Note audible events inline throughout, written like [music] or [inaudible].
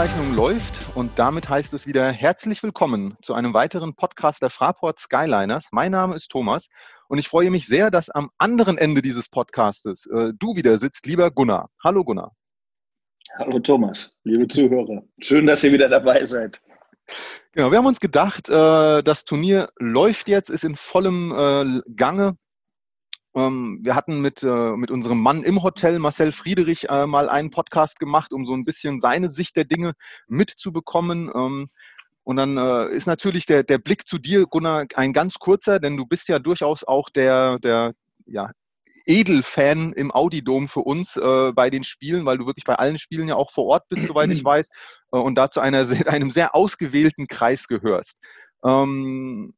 Aufzeichnung läuft und damit heißt es wieder herzlich willkommen zu einem weiteren Podcast der Fraport Skyliners. Mein Name ist Thomas und ich freue mich sehr, dass am anderen Ende dieses Podcastes äh, du wieder sitzt, lieber Gunnar. Hallo Gunnar. Hallo Thomas, liebe Zuhörer. Schön, dass ihr wieder dabei seid. Genau, wir haben uns gedacht, äh, das Turnier läuft jetzt, ist in vollem äh, Gange. Ähm, wir hatten mit, äh, mit unserem Mann im Hotel, Marcel Friedrich, äh, mal einen Podcast gemacht, um so ein bisschen seine Sicht der Dinge mitzubekommen. Ähm, und dann äh, ist natürlich der, der Blick zu dir, Gunnar, ein ganz kurzer, denn du bist ja durchaus auch der, der ja, Edelfan im Audidom für uns äh, bei den Spielen, weil du wirklich bei allen Spielen ja auch vor Ort bist, soweit ich [clears throat] weiß, äh, und dazu einer, einem sehr ausgewählten Kreis gehörst. Ähm,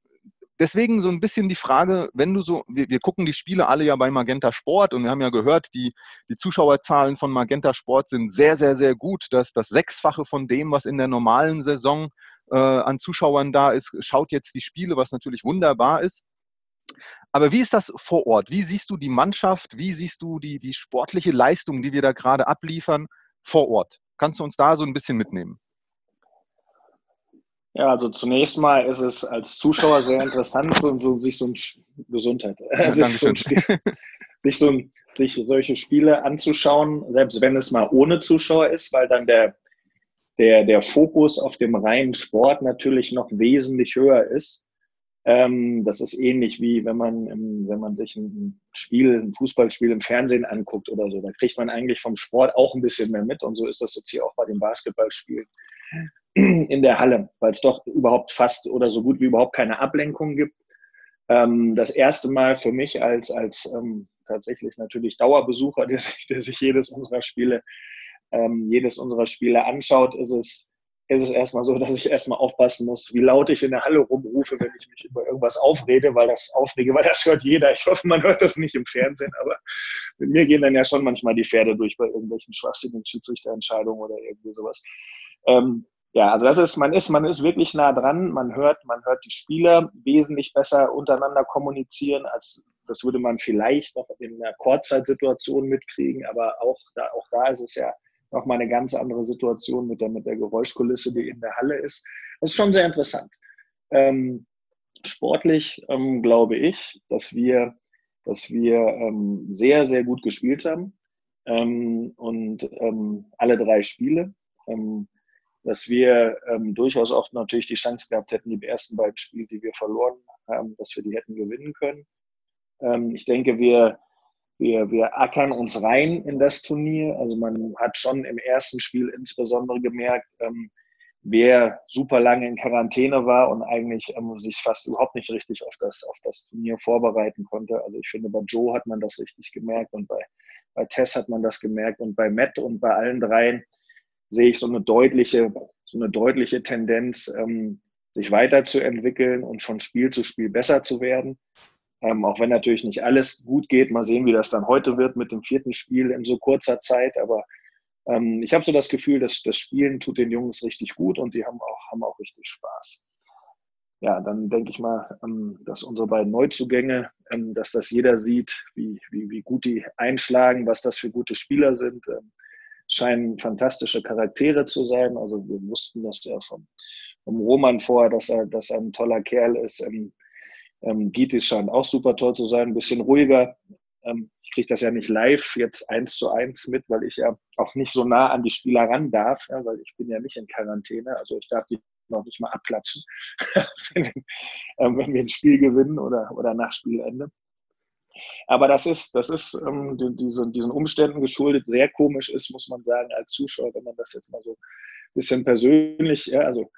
deswegen so ein bisschen die Frage, wenn du so, wir, wir, gucken die Spiele alle ja bei Magenta Sport und wir haben ja gehört, die, die Zuschauerzahlen von Magenta Sport sind sehr, sehr, sehr gut. Das, das Sechsfache von dem, was in der normalen Saison äh, an Zuschauern da ist, schaut jetzt die Spiele, was natürlich wunderbar ist. Aber wie ist das vor Ort? Wie siehst du die Mannschaft? Wie siehst du die, die sportliche Leistung, die wir da gerade abliefern, vor Ort? Kannst du uns da so ein bisschen mitnehmen? Ja, also zunächst mal ist es als Zuschauer sehr interessant, so, so sich so ein Gesundheit, ja, [laughs] sich, so ein sich, so ein, sich solche Spiele anzuschauen, selbst wenn es mal ohne Zuschauer ist, weil dann der, der, der Fokus auf dem reinen Sport natürlich noch wesentlich höher ist. Ähm, das ist ähnlich wie wenn man, wenn man sich ein Spiel, ein Fußballspiel im Fernsehen anguckt oder so. Da kriegt man eigentlich vom Sport auch ein bisschen mehr mit. Und so ist das jetzt hier auch bei den Basketballspielen in der Halle, weil es doch überhaupt fast oder so gut wie überhaupt keine Ablenkung gibt. Ähm, das erste Mal für mich als, als ähm, tatsächlich natürlich Dauerbesucher, [laughs] der sich, der sich jedes unserer Spiele, ähm, jedes unserer Spiele anschaut, ist es, ist es erstmal so, dass ich erstmal aufpassen muss, wie laut ich in der Halle rumrufe, wenn ich mich über irgendwas aufrede, weil das aufrege, weil das hört jeder. Ich hoffe, man hört das nicht im Fernsehen, aber mit mir gehen dann ja schon manchmal die Pferde durch bei irgendwelchen schwachsinnigen Schiedsrichterentscheidungen oder irgendwie sowas. Ähm, ja, also das ist, man ist, man ist wirklich nah dran. Man hört, man hört die Spieler wesentlich besser untereinander kommunizieren, als das würde man vielleicht noch in einer Kurzzeitsituation mitkriegen. Aber auch da, auch da ist es ja nochmal eine ganz andere Situation mit der, mit der Geräuschkulisse, die in der Halle ist. Das ist schon sehr interessant. Ähm, sportlich ähm, glaube ich, dass wir, dass wir ähm, sehr, sehr gut gespielt haben. Ähm, und ähm, alle drei Spiele. Dass wir ähm, durchaus auch natürlich die Chance gehabt hätten, die ersten beiden Spiele, die wir verloren haben, dass wir die hätten gewinnen können. Ähm, ich denke, wir, wir, wir ackern uns rein in das Turnier. Also man hat schon im ersten Spiel insbesondere gemerkt, ähm, wer super lange in Quarantäne war und eigentlich ähm, sich fast überhaupt nicht richtig auf das, auf das Turnier vorbereiten konnte. Also ich finde, bei Joe hat man das richtig gemerkt und bei, bei Tess hat man das gemerkt und bei Matt und bei allen dreien sehe ich so eine deutliche, so eine deutliche Tendenz, ähm, sich weiterzuentwickeln und von Spiel zu Spiel besser zu werden. Ähm, auch wenn natürlich nicht alles gut geht. Mal sehen, wie das dann heute wird mit dem vierten Spiel in so kurzer Zeit. Aber ähm, ich habe so das Gefühl, dass das Spielen tut den Jungs richtig gut und die haben auch, haben auch richtig Spaß. Ja, dann denke ich mal, ähm, dass unsere beiden Neuzugänge, ähm, dass das jeder sieht, wie, wie, wie gut die einschlagen, was das für gute Spieler sind. Ähm, scheinen fantastische Charaktere zu sein. Also wir wussten das ja vom, vom Roman vorher, dass er, dass er ein toller Kerl ist. Ähm, ähm, Gitis scheint auch super toll zu sein, ein bisschen ruhiger. Ähm, ich kriege das ja nicht live jetzt eins zu eins mit, weil ich ja auch nicht so nah an die Spieler ran darf, ja, weil ich bin ja nicht in Quarantäne. Also ich darf die noch nicht mal abklatschen, [laughs] wenn, ähm, wenn wir ein Spiel gewinnen oder, oder nach Spielende. Aber das ist, das ist ähm, die, diesen, diesen Umständen geschuldet, sehr komisch ist, muss man sagen, als Zuschauer, wenn man das jetzt mal so ein bisschen persönlich, ja, also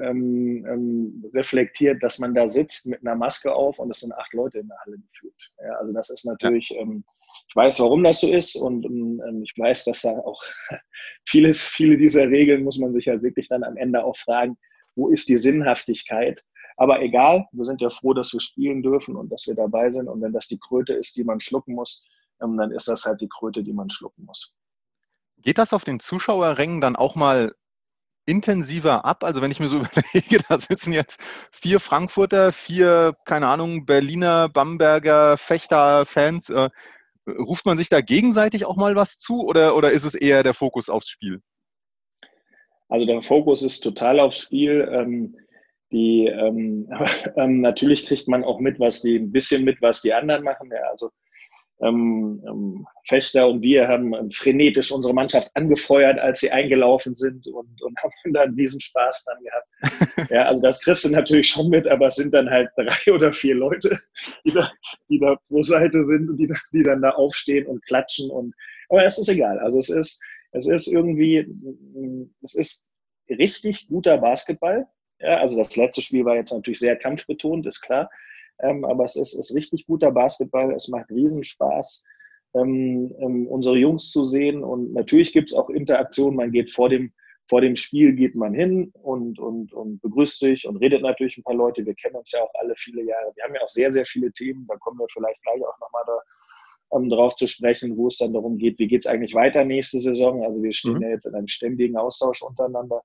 ähm, ähm, reflektiert, dass man da sitzt mit einer Maske auf und es sind acht Leute in der Halle gefühlt. Ja, also das ist natürlich, ja. ähm, ich weiß, warum das so ist und ähm, ich weiß, dass da auch [laughs] vieles, viele dieser Regeln muss man sich halt wirklich dann am Ende auch fragen, wo ist die Sinnhaftigkeit? Aber egal, wir sind ja froh, dass wir spielen dürfen und dass wir dabei sind. Und wenn das die Kröte ist, die man schlucken muss, ähm, dann ist das halt die Kröte, die man schlucken muss. Geht das auf den Zuschauerrängen dann auch mal intensiver ab? Also wenn ich mir so [laughs] überlege, da sitzen jetzt vier Frankfurter, vier, keine Ahnung, Berliner, Bamberger, Fechter-Fans. Äh, ruft man sich da gegenseitig auch mal was zu oder, oder ist es eher der Fokus aufs Spiel? Also der Fokus ist total aufs Spiel. Ähm, die ähm, [laughs] ähm, natürlich kriegt man auch mit, was die ein bisschen mit, was die anderen machen. Ja, also ähm, ähm, Fechter und wir haben frenetisch unsere Mannschaft angefeuert, als sie eingelaufen sind und, und [laughs] haben dann diesen Spaß dann gehabt. Ja, also das kriegst du natürlich schon mit, aber es sind dann halt [laughs] drei oder vier Leute, die da, die da pro Seite sind und die, die dann da aufstehen und klatschen und aber es ist egal. Also es ist, es ist irgendwie, es ist richtig guter Basketball. Ja, also das letzte Spiel war jetzt natürlich sehr kampfbetont, ist klar. Ähm, aber es ist, ist richtig guter Basketball. Es macht Riesenspaß, ähm, ähm, unsere Jungs zu sehen. Und natürlich gibt es auch Interaktionen. Man geht vor dem, vor dem Spiel geht man hin und, und, und begrüßt sich und redet natürlich ein paar Leute. Wir kennen uns ja auch alle viele Jahre. Wir haben ja auch sehr, sehr viele Themen. Da kommen wir vielleicht gleich auch nochmal da, um drauf zu sprechen, wo es dann darum geht, wie geht es eigentlich weiter nächste Saison. Also wir stehen mhm. ja jetzt in einem ständigen Austausch untereinander.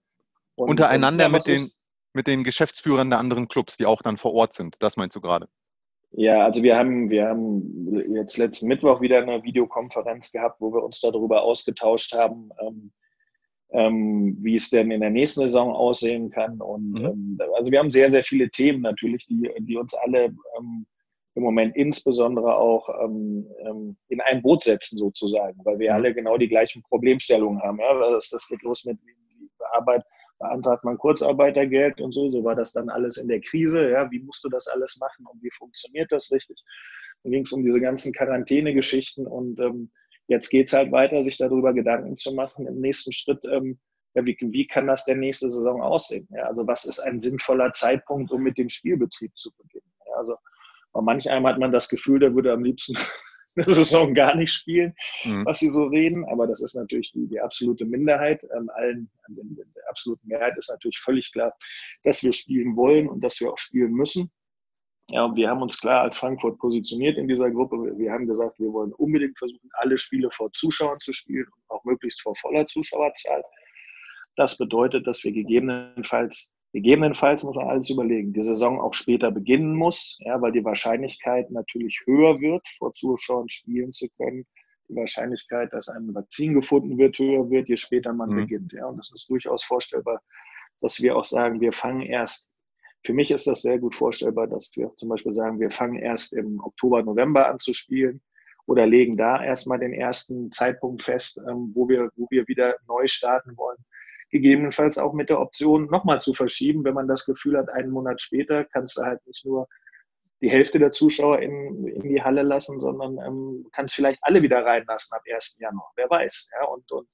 Und, untereinander und, mit den mit den Geschäftsführern der anderen Clubs, die auch dann vor Ort sind. Das meinst du gerade? Ja, also wir haben, wir haben jetzt letzten Mittwoch wieder eine Videokonferenz gehabt, wo wir uns darüber ausgetauscht haben, ähm, ähm, wie es denn in der nächsten Saison aussehen kann. Und mhm. ähm, also wir haben sehr, sehr viele Themen natürlich, die, die uns alle ähm, im Moment insbesondere auch ähm, ähm, in ein Boot setzen sozusagen, weil wir mhm. alle genau die gleichen Problemstellungen haben. Ja? Das, das geht los mit Arbeit beantragt man Kurzarbeitergeld und so. So war das dann alles in der Krise. Ja, wie musst du das alles machen und wie funktioniert das richtig? Dann ging es um diese ganzen Quarantäne-Geschichten und ähm, jetzt geht es halt weiter, sich darüber Gedanken zu machen. Im nächsten Schritt, ähm, ja, wie, wie kann das denn nächste Saison aussehen? Ja, also was ist ein sinnvoller Zeitpunkt, um mit dem Spielbetrieb zu beginnen? Ja, also bei manch einem hat man das Gefühl, der würde am liebsten [laughs] eine Saison gar nicht spielen, mhm. was sie so reden. Aber das ist natürlich die, die absolute Minderheit. Ähm, allen, der absoluten Mehrheit ist natürlich völlig klar, dass wir spielen wollen und dass wir auch spielen müssen. Ja, und wir haben uns klar als Frankfurt positioniert in dieser Gruppe. Wir haben gesagt, wir wollen unbedingt versuchen, alle Spiele vor Zuschauern zu spielen und auch möglichst vor voller Zuschauerzahl. Das bedeutet, dass wir gegebenenfalls Gegebenenfalls muss man alles überlegen, die Saison auch später beginnen muss, ja, weil die Wahrscheinlichkeit natürlich höher wird, vor Zuschauern spielen zu können. Die Wahrscheinlichkeit, dass ein Vakzin gefunden wird, höher wird, je später man mhm. beginnt. Ja. Und das ist durchaus vorstellbar, dass wir auch sagen, wir fangen erst, für mich ist das sehr gut vorstellbar, dass wir zum Beispiel sagen, wir fangen erst im Oktober, November an zu spielen oder legen da erstmal den ersten Zeitpunkt fest, ähm, wo, wir, wo wir wieder neu starten wollen gegebenenfalls auch mit der Option nochmal zu verschieben, wenn man das Gefühl hat, einen Monat später kannst du halt nicht nur die Hälfte der Zuschauer in, in die Halle lassen, sondern ähm, kannst vielleicht alle wieder reinlassen ab 1. Januar. Wer weiß. Ja? Und, und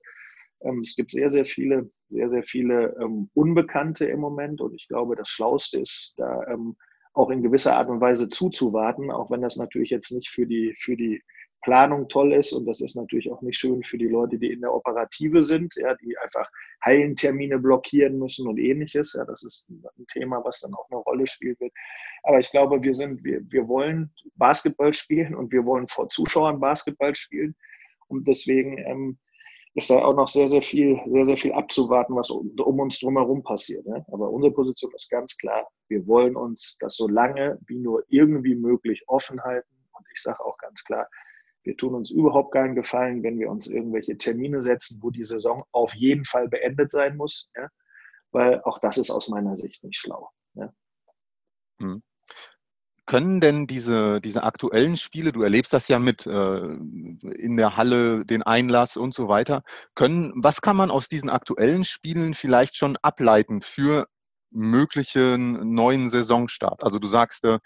ähm, es gibt sehr, sehr viele, sehr, sehr viele ähm, Unbekannte im Moment. Und ich glaube, das Schlauste ist, da ähm, auch in gewisser Art und Weise zuzuwarten, auch wenn das natürlich jetzt nicht für die, für die Planung toll ist und das ist natürlich auch nicht schön für die Leute, die in der Operative sind, ja, die einfach Heilentermine blockieren müssen und ähnliches. Ja, das ist ein Thema, was dann auch eine Rolle spielt wird. Aber ich glaube, wir sind, wir, wir wollen Basketball spielen und wir wollen vor Zuschauern Basketball spielen. Und deswegen ähm, ist da auch noch sehr, sehr viel, sehr, sehr viel abzuwarten, was um, um uns drumherum passiert. Ne? Aber unsere Position ist ganz klar, wir wollen uns das so lange wie nur irgendwie möglich offen halten. Und ich sage auch ganz klar, wir tun uns überhaupt keinen Gefallen, wenn wir uns irgendwelche Termine setzen, wo die Saison auf jeden Fall beendet sein muss, ja? weil auch das ist aus meiner Sicht nicht schlau. Ja? Hm. Können denn diese, diese aktuellen Spiele, du erlebst das ja mit äh, in der Halle, den Einlass und so weiter, können, was kann man aus diesen aktuellen Spielen vielleicht schon ableiten für möglichen neuen Saisonstart? Also du sagst, äh,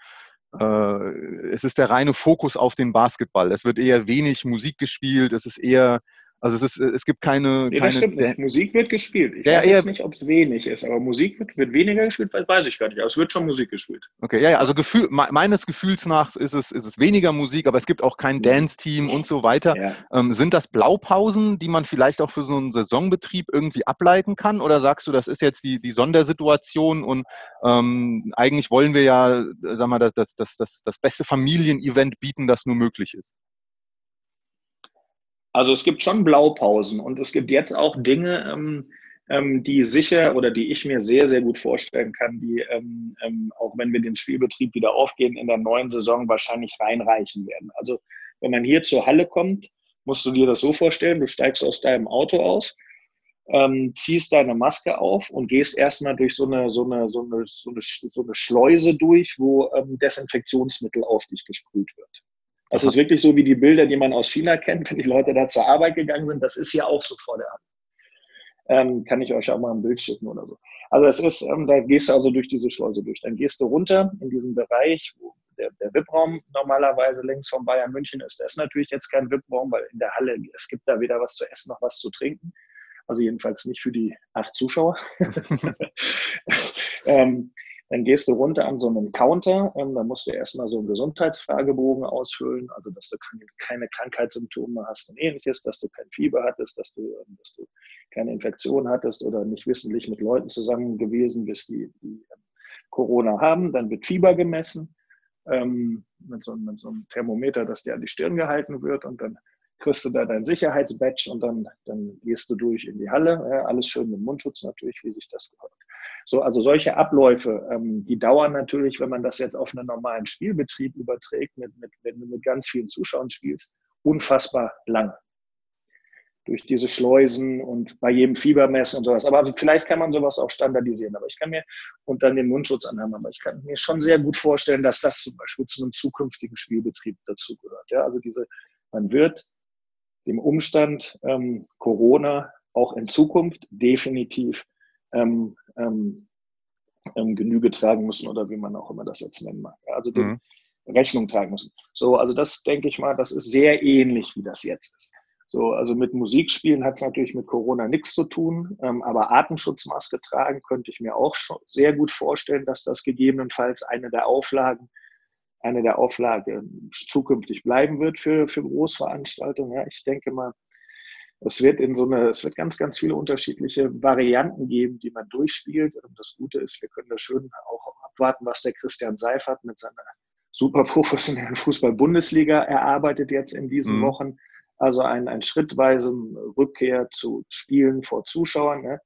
es ist der reine Fokus auf den Basketball. Es wird eher wenig Musik gespielt, es ist eher also es, ist, es gibt keine. Nee, das keine, stimmt nicht. Musik wird gespielt. Ich ja, weiß jetzt nicht, ob es wenig ist, aber Musik wird, wird, weniger gespielt, weiß ich gar nicht. Aber es wird schon Musik gespielt. Okay, ja, ja. Also Gefühl, meines Gefühls nach ist es, ist es weniger Musik, aber es gibt auch kein mhm. Dance-Team und so weiter. Ja. Ähm, sind das Blaupausen, die man vielleicht auch für so einen Saisonbetrieb irgendwie ableiten kann? Oder sagst du, das ist jetzt die, die Sondersituation und ähm, eigentlich wollen wir ja, sag mal, das, das, das, das beste Familienevent bieten, das nur möglich ist? Also es gibt schon Blaupausen und es gibt jetzt auch Dinge, ähm, ähm, die sicher oder die ich mir sehr, sehr gut vorstellen kann, die ähm, ähm, auch wenn wir den Spielbetrieb wieder aufgehen, in der neuen Saison wahrscheinlich reinreichen werden. Also wenn man hier zur Halle kommt, musst du dir das so vorstellen, du steigst aus deinem Auto aus, ähm, ziehst deine Maske auf und gehst erstmal durch so eine, so eine, so eine, so eine, Schleuse durch, wo ähm, Desinfektionsmittel auf dich gesprüht wird. Das ist wirklich so wie die Bilder, die man aus China kennt, wenn die Leute da zur Arbeit gegangen sind. Das ist hier auch so vor der Hand. Ähm, kann ich euch auch mal ein Bild schicken oder so. Also es ist, ähm, da gehst du also durch diese Schleuse durch. Dann gehst du runter in diesem Bereich, wo der, der VIP-Raum normalerweise links von Bayern München ist. Das ist natürlich jetzt kein VIP-Raum, weil in der Halle, es gibt da weder was zu essen noch was zu trinken. Also jedenfalls nicht für die acht Zuschauer. [laughs] [laughs] ähm, dann gehst du runter an so einem Counter, ähm, dann musst du erstmal so einen Gesundheitsfragebogen ausfüllen, also dass du keine Krankheitssymptome hast und ähnliches, dass du kein Fieber hattest, dass du, ähm, dass du keine Infektion hattest oder nicht wissentlich mit Leuten zusammen gewesen bist, die, die ähm, Corona haben. Dann wird Fieber gemessen ähm, mit, so, mit so einem Thermometer, das dir an die Stirn gehalten wird und dann kriegst du da dein Sicherheitsbadge und dann, dann gehst du durch in die Halle. Ja, alles schön mit Mundschutz natürlich, wie sich das gehört. So, also solche Abläufe, ähm, die dauern natürlich, wenn man das jetzt auf einen normalen Spielbetrieb überträgt, mit, mit, wenn du mit ganz vielen Zuschauern spielst, unfassbar lange. Durch diese Schleusen und bei jedem Fiebermessen und sowas. Aber vielleicht kann man sowas auch standardisieren. Aber ich kann mir, und dann den Mundschutz anhaben, aber ich kann mir schon sehr gut vorstellen, dass das zum Beispiel zu einem zukünftigen Spielbetrieb dazugehört. Ja, also diese, man wird dem Umstand ähm, Corona auch in Zukunft definitiv ähm, ähm, ähm, Genüge tragen müssen oder wie man auch immer das jetzt nennen mag. Also mhm. Rechnung tragen müssen. So, also das denke ich mal, das ist sehr ähnlich, wie das jetzt ist. So, also mit Musikspielen hat es natürlich mit Corona nichts zu tun, ähm, aber Atemschutzmaske tragen könnte ich mir auch schon sehr gut vorstellen, dass das gegebenenfalls eine der Auflagen eine der Auflagen zukünftig bleiben wird für, für Großveranstaltungen. Ja, ich denke mal, es wird in so eine, es wird ganz, ganz viele unterschiedliche Varianten geben, die man durchspielt. Und das Gute ist, wir können da schön auch abwarten, was der Christian Seifert mit seiner super professionellen Fußball-Bundesliga erarbeitet jetzt in diesen mhm. Wochen. Also ein, ein schrittweise Rückkehr zu Spielen vor Zuschauern. Ne?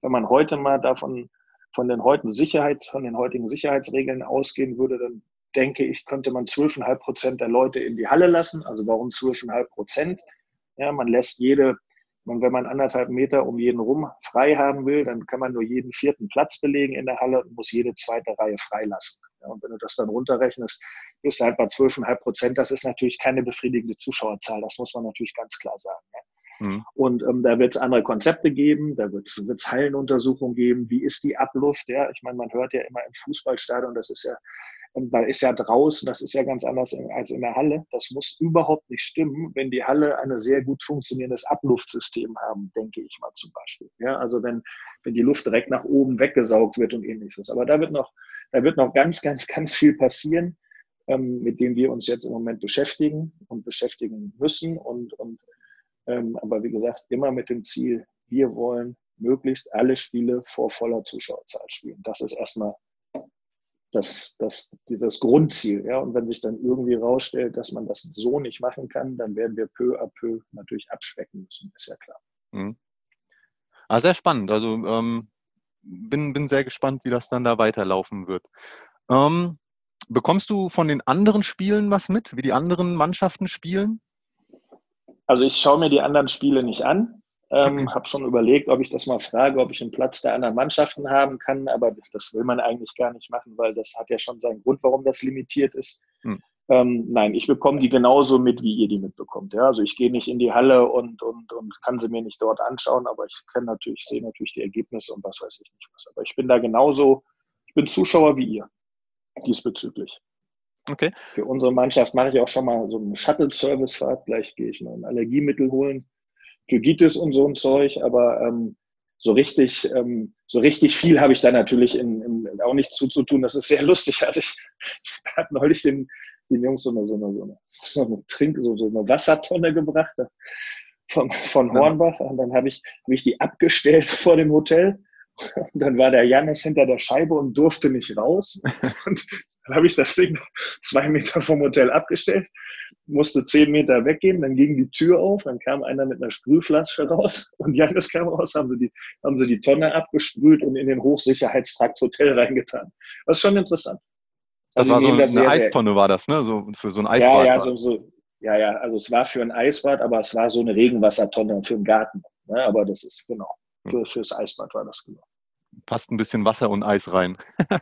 Wenn man heute mal davon von den heutigen Sicherheits, von den heutigen Sicherheitsregeln ausgehen würde, dann denke ich, könnte man 12,5 Prozent der Leute in die Halle lassen. Also warum 12,5 Prozent? Ja, man lässt jede, wenn man anderthalb Meter um jeden rum frei haben will, dann kann man nur jeden vierten Platz belegen in der Halle und muss jede zweite Reihe freilassen. Ja, und wenn du das dann runterrechnest, bist du halt bei 12,5 Prozent. Das ist natürlich keine befriedigende Zuschauerzahl. Das muss man natürlich ganz klar sagen. Ja. Mhm. Und ähm, da wird es andere Konzepte geben, da wird es Hallenuntersuchungen geben. Wie ist die Abluft? Ja, ich meine, man hört ja immer im Fußballstadion, das ist ja und da ist ja draußen, das ist ja ganz anders als in der Halle. Das muss überhaupt nicht stimmen, wenn die Halle ein sehr gut funktionierendes Abluftsystem haben, denke ich mal zum Beispiel. Ja, also wenn, wenn die Luft direkt nach oben weggesaugt wird und ähnliches. Aber da wird noch, da wird noch ganz, ganz, ganz viel passieren, ähm, mit dem wir uns jetzt im Moment beschäftigen und beschäftigen müssen. Und, und ähm, aber wie gesagt, immer mit dem Ziel, wir wollen möglichst alle Spiele vor voller Zuschauerzahl spielen. Das ist erstmal das, das, dieses Grundziel. Ja? Und wenn sich dann irgendwie rausstellt, dass man das so nicht machen kann, dann werden wir peu à peu natürlich abspecken müssen, ist ja klar. Mhm. Ah, sehr spannend. Also ähm, bin, bin sehr gespannt, wie das dann da weiterlaufen wird. Ähm, bekommst du von den anderen Spielen was mit, wie die anderen Mannschaften spielen? Also ich schaue mir die anderen Spiele nicht an. Ähm, habe schon überlegt, ob ich das mal frage, ob ich einen Platz der anderen Mannschaften haben kann, aber das will man eigentlich gar nicht machen, weil das hat ja schon seinen Grund, warum das limitiert ist. Hm. Ähm, nein, ich bekomme die genauso mit, wie ihr die mitbekommt. Ja? Also ich gehe nicht in die Halle und, und, und kann sie mir nicht dort anschauen, aber ich kann natürlich, sehe natürlich die Ergebnisse und was weiß ich nicht was. Aber ich bin da genauso, ich bin Zuschauer wie ihr diesbezüglich. Okay. Für unsere Mannschaft mache ich auch schon mal so eine Shuttle-Service-Fahrt. Gleich gehe ich mal ein Allergiemittel holen. Gygitis und so ein Zeug, aber ähm, so richtig, ähm, so richtig viel habe ich da natürlich in, in, auch nicht zuzutun. Das ist sehr lustig. [laughs] Also ich habe neulich den, den Jungs so eine, so eine, so eine, so eine Trink, so, so eine Wassertonne gebracht von, von Hornbach. Und dann habe ich, hab ich die abgestellt [laughs] vor dem Hotel. Und dann war der Janis hinter der Scheibe und durfte nicht raus. [laughs] Und dann habe ich das Ding [laughs] zwei Meter vom Hotel abgestellt, musste zehn Meter weggehen, dann ging die Tür auf, dann kam einer mit einer Sprühflasche raus [laughs] und Janis kam raus, haben sie, die, haben sie die Tonne abgesprüht und in den Hochsicherheitstrakt Hotel reingetan. Das ist schon interessant. Das also war so eine sehr, Eistonne, war das, ne? So für so ein Eisbad. Ja, ja, so, so, ja, ja, also es war für ein Eisbad, aber es war so eine Regenwassertonne für einen Garten. Ne? Aber das ist, genau. für, fürs Eisbad war das genau. Passt ein bisschen Wasser und Eis rein. [laughs]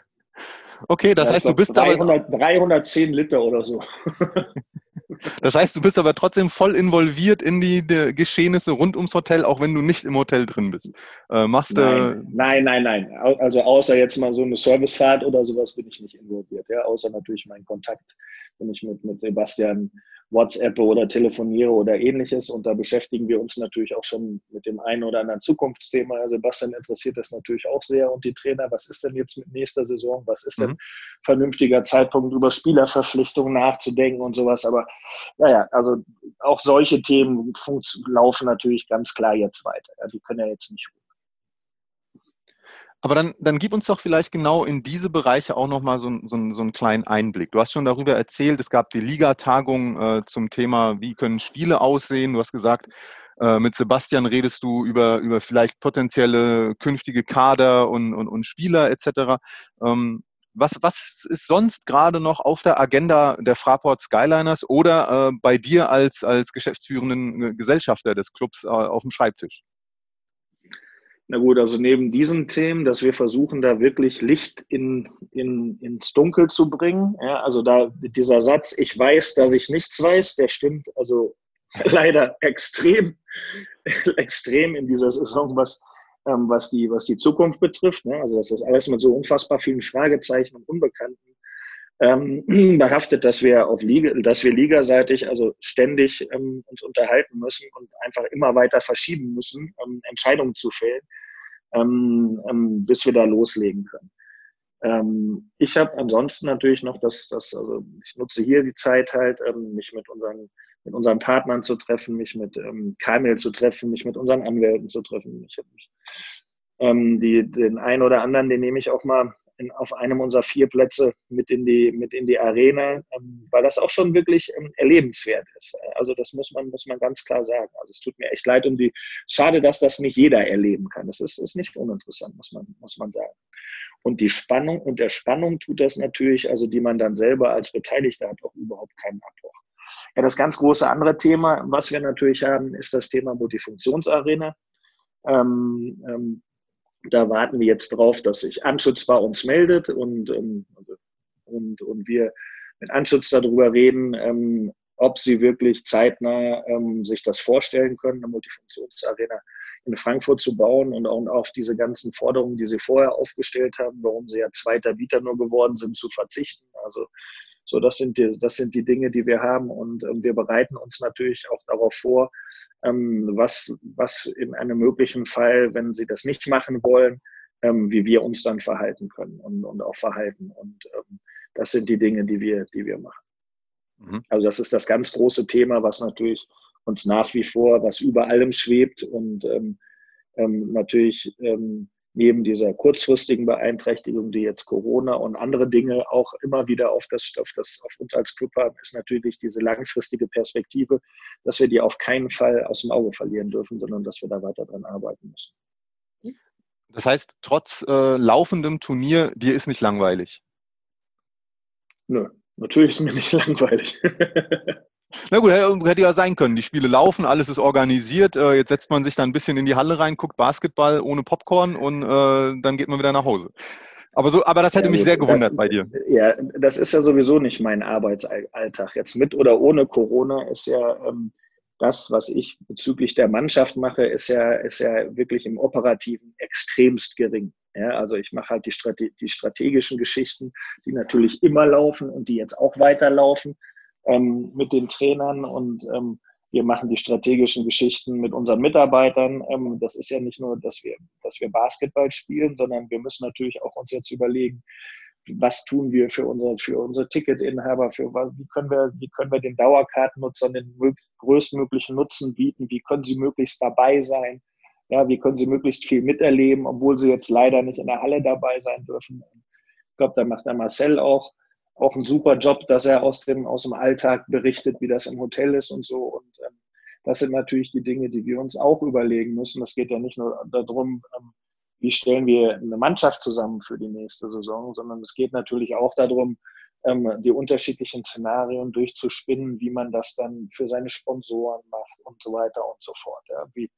Okay, das ja, heißt, du bist 300, aber 310 Liter oder so. [laughs] das heißt, du bist aber trotzdem voll involviert in die, die, Geschehnisse rund ums Hotel, auch wenn du nicht im Hotel drin bist. Äh, machst du? Nein, nein, nein, nein. Also außer jetzt mal so eine Servicefahrt oder sowas bin ich nicht involviert. Ja, außer natürlich mein Kontakt, wenn ich mit, mit Sebastian WhatsApp oder telefoniere oder ähnliches. Und da beschäftigen wir uns natürlich auch schon mit dem einen oder anderen Zukunftsthema. Sebastian interessiert das natürlich auch sehr und die Trainer. Was ist denn jetzt mit nächster Saison? Was ist denn mhm. vernünftiger Zeitpunkt, über Spielerverpflichtungen nachzudenken und sowas? Aber naja, also auch solche Themen laufen natürlich ganz klar jetzt weiter. Die können ja jetzt nicht aber dann, dann gib uns doch vielleicht genau in diese Bereiche auch nochmal so, so, so einen kleinen Einblick. Du hast schon darüber erzählt, es gab die Ligatagung äh, zum Thema, wie können Spiele aussehen. Du hast gesagt, äh, mit Sebastian redest du über, über vielleicht potenzielle künftige Kader und, und, und Spieler etc. Ähm, was, was ist sonst gerade noch auf der Agenda der Fraport Skyliners oder äh, bei dir als, als geschäftsführenden Gesellschafter des Clubs äh, auf dem Schreibtisch? Na gut, also neben diesen Themen, dass wir versuchen, da wirklich Licht in, in, ins Dunkel zu bringen. Ja, also da dieser Satz, ich weiß, dass ich nichts weiß, der stimmt also [laughs] leider extrem, [laughs] extrem in dieser Saison, was, ähm, was, die, was die Zukunft betrifft. Ne? Also das ist alles mit so unfassbar vielen Fragezeichen und Unbekannten ähm, [clears throat] behaftet, dass wir auf Liga, dass wir ligaseitig also ständig ähm, uns unterhalten müssen und einfach immer weiter verschieben müssen, um Entscheidungen zu fällen, ähm, ähm, bis wir da loslegen können. Ähm, ich habe ansonsten natürlich noch das, das, also ich nutze hier die Zeit halt, ähm, mich mit unseren mit unseren Partnern zu treffen, mich mit ähm, Kamil zu treffen, mich mit unseren Anwälten zu treffen. Ich habe mich ähm, die, den einen oder anderen, den nehme ich auch mal in, auf einem unserer vier Plätze mit in die, mit in die Arena, ähm, weil das auch schon wirklich ähm, erlebenswert ist. Also das muss man, muss man ganz klar sagen. Also es tut mir echt leid um die, schade, dass das nicht jeder erleben kann. Das ist, ist nicht uninteressant, muss man, muss man sagen. Und die Spannung und der Spannung tut das natürlich, also die man dann selber als Beteiligter hat, auch überhaupt keinen Abbruch. Ja, das ganz große andere Thema, was wir natürlich haben, ist das Thema Multifunktionsarena. Ähm, ähm, da warten wir jetzt drauf, dass sich Anschutz bei uns meldet und, ähm, also, und, und wir mit Anschutz darüber reden, ähm, ob sie wirklich zeitnah ähm, sich das vorstellen können, eine Multifunktionsarena in Frankfurt zu bauen und auch auf diese ganzen Forderungen, die sie vorher aufgestellt haben, warum sie ja zweiter Bieter nur geworden sind, zu verzichten. Also so, das sind die, das sind die Dinge, die wir haben und ähm, wir bereiten uns natürlich auch darauf vor, ähm, was, was in einem möglichen Fall, wenn sie das nicht machen wollen, ähm, wie wir uns dann verhalten können und, und auch verhalten. Und ähm, das sind die Dinge, die wir, die wir machen. Mhm. Also das ist das ganz große Thema, was natürlich uns nach wie vor, was über allem schwebt und ähm, ähm, natürlich neben dieser kurzfristigen Beeinträchtigung, die jetzt Corona und andere Dinge auch immer wieder auf, das, auf, das, auf uns als Club haben, ist natürlich diese langfristige Perspektive, dass wir die auf keinen Fall aus dem Auge verlieren dürfen, sondern dass wir da weiter dran arbeiten müssen. Das heißt, trotz äh, laufendem Turnier, dir ist nicht langweilig? Nö, natürlich ist mir nicht [laughs] langweilig. Na gut, hätte ja sein können. Die Spiele laufen, alles ist organisiert. Äh, jetzt setzt man sich da ein bisschen in die Halle rein, guckt Basketball ohne Popcorn und äh, dann geht man wieder nach Hause. Aber, so, aber das hätte ja, mich sehr gewundert das, bei dir. Ja, das ist ja sowieso nicht mein Arbeitsalltag. Jetzt mit oder ohne Corona ist ja ähm, das, was ich bezüglich der Mannschaft mache, ist ja, ist ja wirklich im Operativen extremst gering. Ja, also ich mache halt die, Strate die strategischen Geschichten, die natürlich immer laufen und die jetzt auch weiterlaufen ähm, mit den Trainern und ähm, wir machen die strategischen Geschichten mit unseren Mitarbeitern. Ähm, das ist ja nicht nur, dass wir, dass wir Basketball spielen, sondern wir müssen natürlich auch uns jetzt überlegen, was tun wir für unsere, für unsere Ticketinhaber, für, wie, können wir, wie können wir den Dauerkartennutzern den größtmöglichen Nutzen bieten, wie können sie möglichst dabei sein, ja, wie können sie möglichst viel miterleben, obwohl sie jetzt leider nicht in der Halle dabei sein dürfen. Ich glaube, da macht der Marcel auch auch ein super Job, dass er aus dem, aus dem Alltag berichtet, wie das im Hotel ist und so. Und ähm, das sind natürlich die Dinge, die wir uns auch überlegen müssen. Es geht ja nicht nur darum, ähm, wie stellen wir eine Mannschaft zusammen für die nächste Saison, sondern es geht natürlich auch darum, ähm, die unterschiedlichen Szenarien durchzuspinnen, wie man das dann für seine Sponsoren macht und so weiter und so fort. Ja. Wie,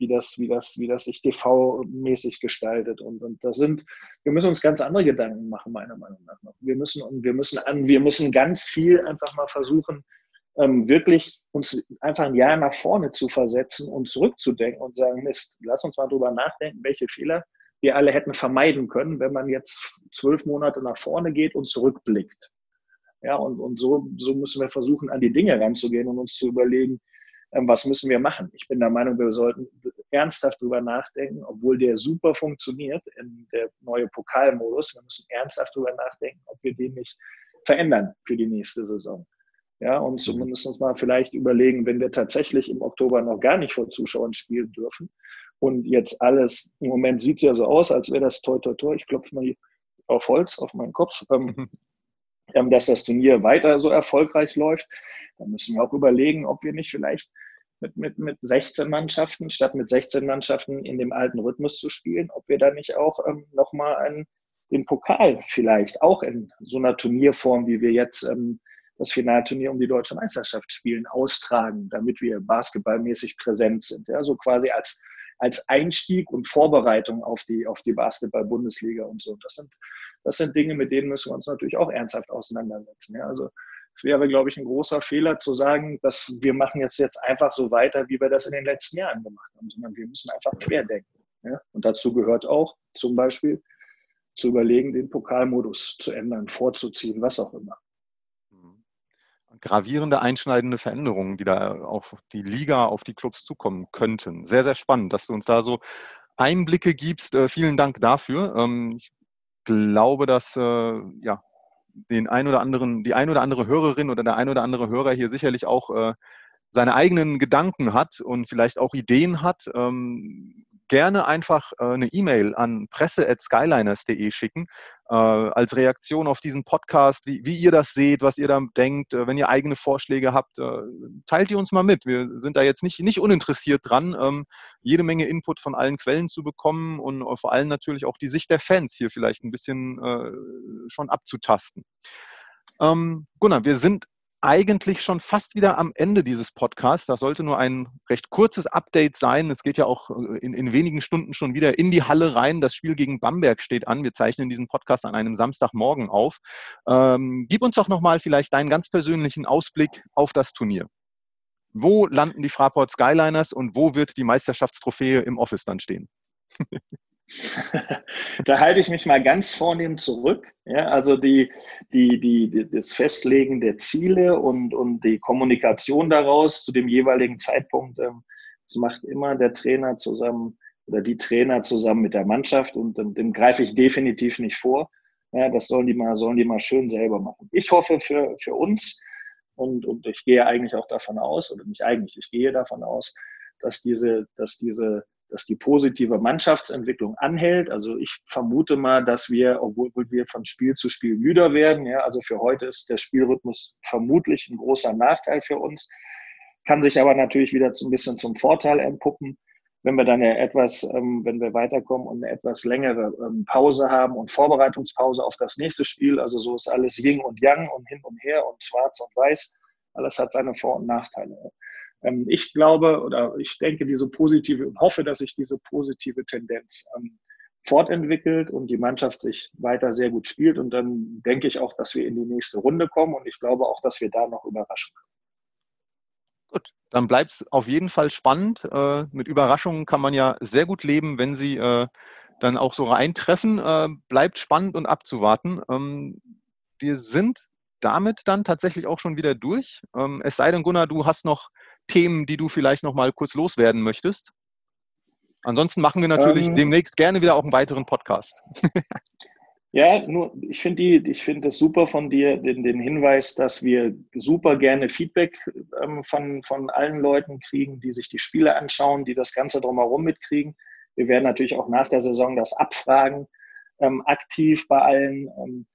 wie das, wie das, wie das sich TV-mäßig gestaltet. Und, und das sind, wir müssen uns ganz andere Gedanken machen, meiner Meinung nach. Wir müssen, wir müssen an, wir müssen ganz viel einfach mal versuchen, ähm, wirklich uns einfach ein Jahr nach vorne zu versetzen und zurückzudenken und sagen, Mist, lass uns mal drüber nachdenken, welche Fehler wir alle hätten vermeiden können, wenn man jetzt zwölf Monate nach vorne geht und zurückblickt. Ja, und, und so, so müssen wir versuchen, an die Dinge ranzugehen und uns zu überlegen, was müssen wir machen? Ich bin der Meinung, wir sollten ernsthaft drüber nachdenken, obwohl der super funktioniert in der neue Pokalmodus. Wir müssen ernsthaft drüber nachdenken, ob wir den nicht verändern für die nächste Saison. Ja, und mhm. zumindest uns mal vielleicht überlegen, wenn wir tatsächlich im Oktober noch gar nicht vor Zuschauern spielen dürfen und jetzt alles, im Moment sieht es ja so aus, als wäre das toi toi toi, ich klopfe mal auf Holz, auf meinen Kopf, ähm, mhm. ähm, dass das Turnier weiter so erfolgreich läuft, dann müssen wir auch überlegen, ob wir nicht vielleicht mit, mit, mit 16 Mannschaften, statt mit 16 Mannschaften in dem alten Rhythmus zu spielen, ob wir da nicht auch ähm, nochmal einen, den Pokal vielleicht auch in so einer Turnierform, wie wir jetzt ähm, das Finalturnier um die deutsche Meisterschaft spielen, austragen, damit wir basketballmäßig präsent sind. Ja, so quasi als, als Einstieg und Vorbereitung auf die, auf die Basketball-Bundesliga und so. Das sind, das sind Dinge, mit denen müssen wir uns natürlich auch ernsthaft auseinandersetzen. Ja, also es wäre, glaube ich, ein großer Fehler zu sagen, dass wir machen jetzt, jetzt einfach so weiter, wie wir das in den letzten Jahren gemacht haben, sondern wir müssen einfach querdenken. Ja? Und dazu gehört auch zum Beispiel zu überlegen, den Pokalmodus zu ändern, vorzuziehen, was auch immer. Mhm. Gravierende, einschneidende Veränderungen, die da auf die Liga, auf die Clubs zukommen könnten. Sehr, sehr spannend, dass du uns da so Einblicke gibst. Äh, vielen Dank dafür. Ähm, ich glaube, dass äh, ja, den ein oder anderen, die ein oder andere Hörerin oder der ein oder andere Hörer hier sicherlich auch äh, seine eigenen Gedanken hat und vielleicht auch Ideen hat, ähm, gerne einfach äh, eine E-Mail an presse.skyliners.de schicken, äh, als Reaktion auf diesen Podcast, wie, wie, ihr das seht, was ihr da denkt. Äh, wenn ihr eigene Vorschläge habt, äh, teilt die uns mal mit. Wir sind da jetzt nicht, nicht uninteressiert dran, ähm, jede Menge Input von allen Quellen zu bekommen und äh, vor allem natürlich auch die Sicht der Fans hier vielleicht ein bisschen äh, schon abzutasten. Ähm, Gunnar, wir sind eigentlich schon fast wieder am Ende dieses Podcasts. Das sollte nur ein recht kurzes Update sein. Es geht ja auch äh, in, in, wenigen Stunden schon wieder in die Halle rein. Das Spiel gegen Bamberg steht an. Wir zeichnen diesen Podcast an einem Samstagmorgen auf. Ähm, gib uns doch nochmal vielleicht deinen ganz persönlichen Ausblick auf das Turnier. Wo landen die Fraport Skyliners und wo wird die Meisterschaftstrophäe im Office dann stehen? [laughs] [laughs] da halte ich mich mal ganz vornehm zurück. Ja, also die, die, die, das Festlegen der Ziele und, und die Kommunikation daraus zu dem jeweiligen Zeitpunkt, ähm, das macht immer der Trainer zusammen oder die Trainer zusammen mit der Mannschaft und dem, dem greife ich definitiv nicht vor. Ja, das sollen die mal, sollen die mal schön selber machen. Ich hoffe für, für uns und, und ich gehe eigentlich auch davon aus, oder nicht eigentlich, ich gehe davon aus, dass diese, dass diese dass die positive Mannschaftsentwicklung anhält. Also ich vermute mal, dass wir, obwohl wir von Spiel zu Spiel müder werden, ja, also für heute ist der Spielrhythmus vermutlich ein großer Nachteil für uns, kann sich aber natürlich wieder so ein bisschen zum Vorteil entpuppen, wenn wir dann ja etwas, ähm, wenn wir weiterkommen und eine etwas längere ähm, Pause haben und Vorbereitungspause auf das nächste Spiel. Also so ist alles Yin und Yang und hin und her und schwarz und weiß. Alles hat seine Vor- und Nachteile. Ähm, ich glaube oder ich denke, diese positive und hoffe, dass sich diese positive Tendenz ähm, fortentwickelt und die Mannschaft sich weiter sehr gut spielt. Und dann denke ich auch, dass wir in die nächste Runde kommen und ich glaube auch, dass wir da noch überraschen können. Gut, dann bleibt es auf jeden Fall spannend. Äh, mit Überraschungen kann man ja sehr gut leben, wenn sie äh, dann auch so reintreffen. Äh, bleibt spannend und abzuwarten. Ähm, wir sind damit dann tatsächlich auch schon wieder durch. Ähm, es sei denn, Gunnar, du hast noch Themen, die du vielleicht noch mal kurz loswerden möchtest? Ansonsten machen wir natürlich ähm, demnächst gerne wieder auch einen weiteren Podcast. [laughs] ja, nur ich finde ich finde es super von dir, den, den Hinweis, dass wir super gerne Feedback ähm, von, von allen Leuten kriegen, die sich die Spiele anschauen, die das Ganze drumherum mitkriegen. Wir werden natürlich auch nach der Saison das abfragen, ähm, aktiv bei allen.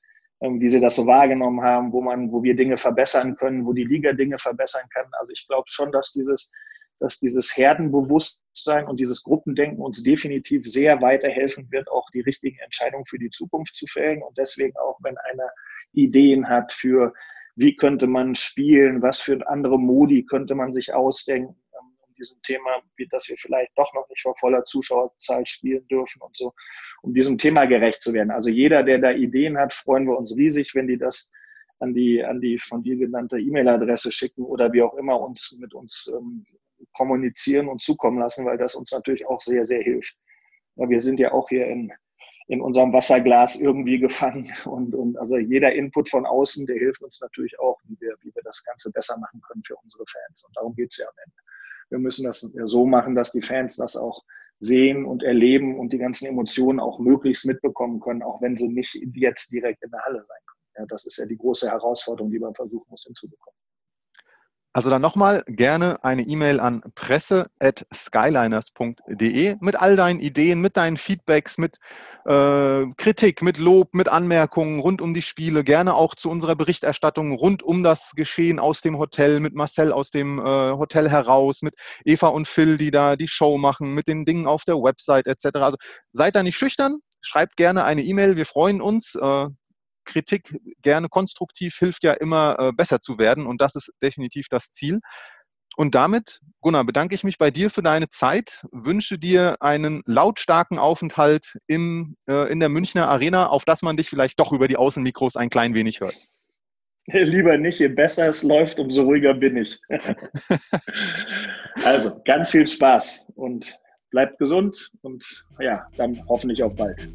Ähm, wie sie das so wahrgenommen haben, wo man, wo wir Dinge verbessern können, wo die Liga Dinge verbessern kann. Also ich glaube schon, dass dieses, dass dieses Herdenbewusstsein und dieses Gruppendenken uns definitiv sehr weiterhelfen wird, auch die richtigen Entscheidungen für die Zukunft zu fällen. Und deswegen auch, wenn einer Ideen hat für, wie könnte man spielen, was für andere Modi könnte man sich ausdenken, diesem Thema, wie dass wir vielleicht doch noch nicht vor voller Zuschauerzahl spielen dürfen und so, um diesem Thema gerecht zu werden. Also jeder, der da Ideen hat, freuen wir uns riesig, wenn die das an die, an die von dir genannte E-Mail-Adresse schicken oder wie auch immer uns mit uns ähm, kommunizieren und zukommen lassen, weil das uns natürlich auch sehr, sehr hilft. Ja, wir sind ja auch hier in, in unserem Wasserglas irgendwie gefangen [laughs] und, und also jeder Input von außen, der hilft uns natürlich auch, wie wir, wie wir das Ganze besser machen können für unsere Fans. Und darum geht es ja am Ende. Wir müssen das so machen, dass die Fans das auch sehen und erleben und die ganzen Emotionen auch möglichst mitbekommen können, auch wenn sie nicht jetzt direkt in der Halle sein können. Ja, das ist ja die große Herausforderung, die man versuchen muss hinzubekommen. Also dann nochmal gerne eine E-Mail an presse.skyliners.de mit all deinen Ideen, mit deinen Feedbacks, mit äh, Kritik, mit Lob, mit Anmerkungen rund um die Spiele, gerne auch zu unserer Berichterstattung rund um das Geschehen aus dem Hotel, mit Marcel aus dem äh, Hotel heraus, mit Eva und Phil, die da die Show machen, mit den Dingen auf der Website etc. Also seid da nicht schüchtern, schreibt gerne eine E-Mail, wir freuen uns. Äh, Kritik gerne konstruktiv hilft ja immer äh, besser zu werden und das ist definitiv das Ziel. Und damit, Gunnar, bedanke ich mich bei dir für deine Zeit, wünsche dir einen lautstarken Aufenthalt im, äh, in der Münchner Arena, auf dass man dich vielleicht doch über die Außenmikros ein klein wenig hört. [laughs] Lieber nicht, je besser es läuft, umso ruhiger bin ich. [laughs] also, ganz viel Spaß und bleibt gesund und ja, dann hoffentlich auch bald.